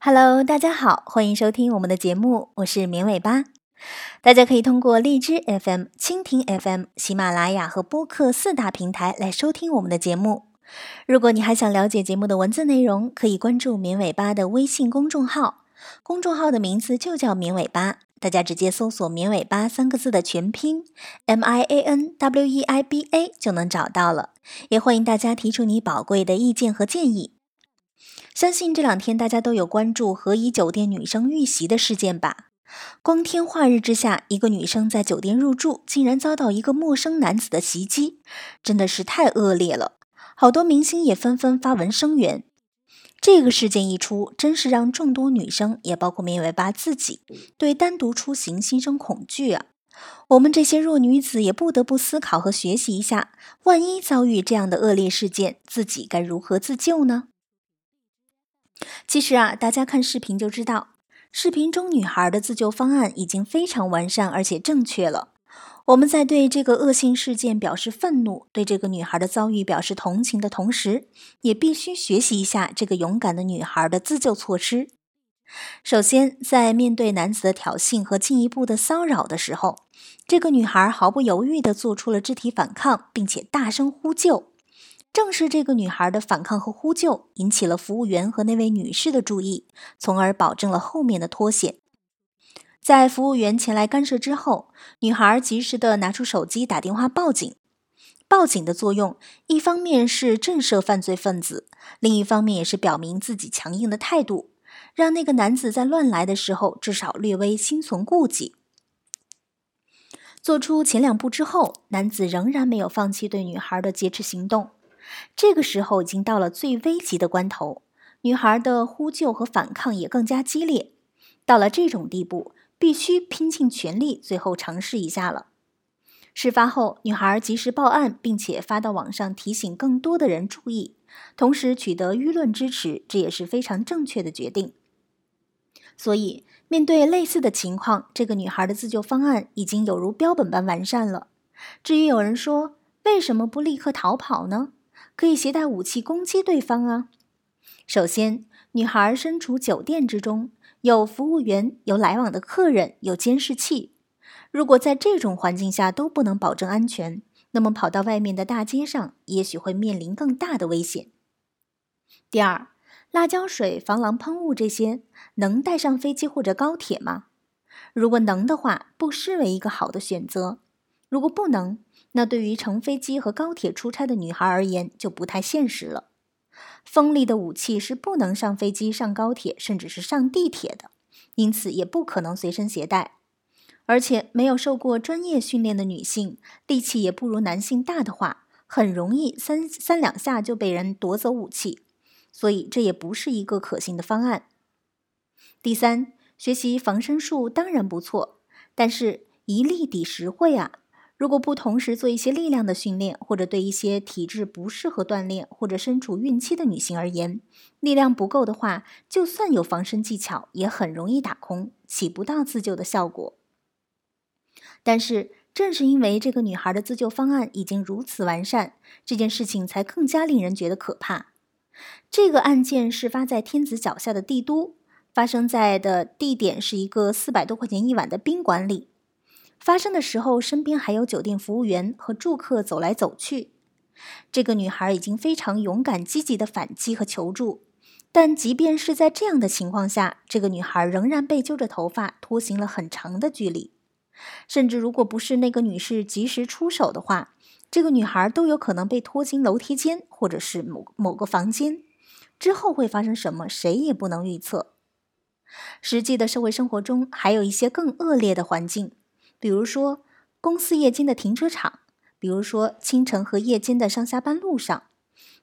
Hello，大家好，欢迎收听我们的节目，我是绵尾巴。大家可以通过荔枝 FM、蜻蜓 FM、喜马拉雅和播客四大平台来收听我们的节目。如果你还想了解节目的文字内容，可以关注绵尾巴的微信公众号，公众号的名字就叫绵尾巴，大家直接搜索“绵尾巴”三个字的全拼 M I A N W E I B A 就能找到了。也欢迎大家提出你宝贵的意见和建议。相信这两天大家都有关注和颐酒店女生遇袭的事件吧？光天化日之下，一个女生在酒店入住，竟然遭到一个陌生男子的袭击，真的是太恶劣了。好多明星也纷纷发文声援。这个事件一出，真是让众多女生，也包括绵尾巴自己，对单独出行心生恐惧啊！我们这些弱女子也不得不思考和学习一下，万一遭遇这样的恶劣事件，自己该如何自救呢？其实啊，大家看视频就知道，视频中女孩的自救方案已经非常完善而且正确了。我们在对这个恶性事件表示愤怒，对这个女孩的遭遇表示同情的同时，也必须学习一下这个勇敢的女孩的自救措施。首先，在面对男子的挑衅和进一步的骚扰的时候，这个女孩毫不犹豫地做出了肢体反抗，并且大声呼救。正是这个女孩的反抗和呼救，引起了服务员和那位女士的注意，从而保证了后面的脱险。在服务员前来干涉之后，女孩及时的拿出手机打电话报警。报警的作用，一方面是震慑犯罪分子，另一方面也是表明自己强硬的态度，让那个男子在乱来的时候至少略微心存顾忌。做出前两步之后，男子仍然没有放弃对女孩的劫持行动。这个时候已经到了最危急的关头，女孩的呼救和反抗也更加激烈。到了这种地步，必须拼尽全力，最后尝试一下了。事发后，女孩及时报案，并且发到网上提醒更多的人注意，同时取得舆论支持，这也是非常正确的决定。所以，面对类似的情况，这个女孩的自救方案已经有如标本般完善了。至于有人说，为什么不立刻逃跑呢？可以携带武器攻击对方啊！首先，女孩身处酒店之中，有服务员，有来往的客人，有监视器。如果在这种环境下都不能保证安全，那么跑到外面的大街上，也许会面临更大的危险。第二，辣椒水、防狼喷雾这些能带上飞机或者高铁吗？如果能的话，不失为一个好的选择；如果不能，那对于乘飞机和高铁出差的女孩而言，就不太现实了。锋利的武器是不能上飞机、上高铁，甚至是上地铁的，因此也不可能随身携带。而且，没有受过专业训练的女性，力气也不如男性大的话，很容易三三两下就被人夺走武器，所以这也不是一个可行的方案。第三，学习防身术当然不错，但是一力抵十会啊。如果不同时做一些力量的训练，或者对一些体质不适合锻炼或者身处孕期的女性而言，力量不够的话，就算有防身技巧，也很容易打空，起不到自救的效果。但是，正是因为这个女孩的自救方案已经如此完善，这件事情才更加令人觉得可怕。这个案件事发在天子脚下的帝都，发生在的地点是一个四百多块钱一晚的宾馆里。发生的时候，身边还有酒店服务员和住客走来走去。这个女孩已经非常勇敢、积极的反击和求助，但即便是在这样的情况下，这个女孩仍然被揪着头发拖行了很长的距离。甚至如果不是那个女士及时出手的话，这个女孩都有可能被拖进楼梯间，或者是某某个房间。之后会发生什么，谁也不能预测。实际的社会生活中，还有一些更恶劣的环境。比如说，公司夜间的停车场；比如说，清晨和夜间的上下班路上；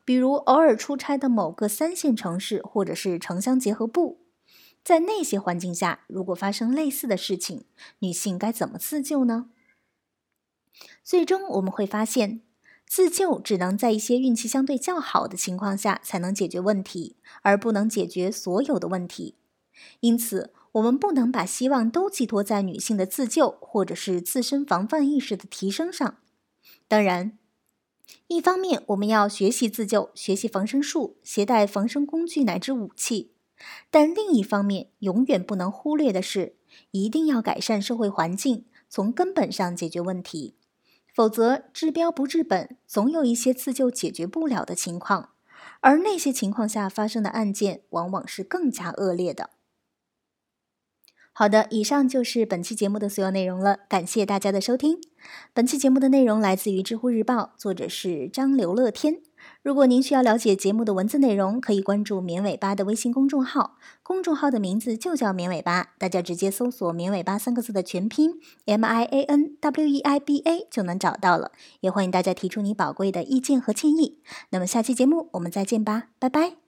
比如偶尔出差的某个三线城市或者是城乡结合部，在那些环境下，如果发生类似的事情，女性该怎么自救呢？最终我们会发现，自救只能在一些运气相对较好的情况下才能解决问题，而不能解决所有的问题。因此。我们不能把希望都寄托在女性的自救或者是自身防范意识的提升上。当然，一方面我们要学习自救，学习防身术，携带防身工具乃至武器；但另一方面，永远不能忽略的是，一定要改善社会环境，从根本上解决问题。否则，治标不治本，总有一些自救解决不了的情况，而那些情况下发生的案件，往往是更加恶劣的。好的，以上就是本期节目的所有内容了，感谢大家的收听。本期节目的内容来自于知乎日报，作者是张刘乐天。如果您需要了解节目的文字内容，可以关注“绵尾巴”的微信公众号，公众号的名字就叫“绵尾巴”，大家直接搜索“绵尾巴”三个字的全拼 M I A N W E I B A 就能找到了。也欢迎大家提出你宝贵的意见和建议。那么下期节目我们再见吧，拜拜。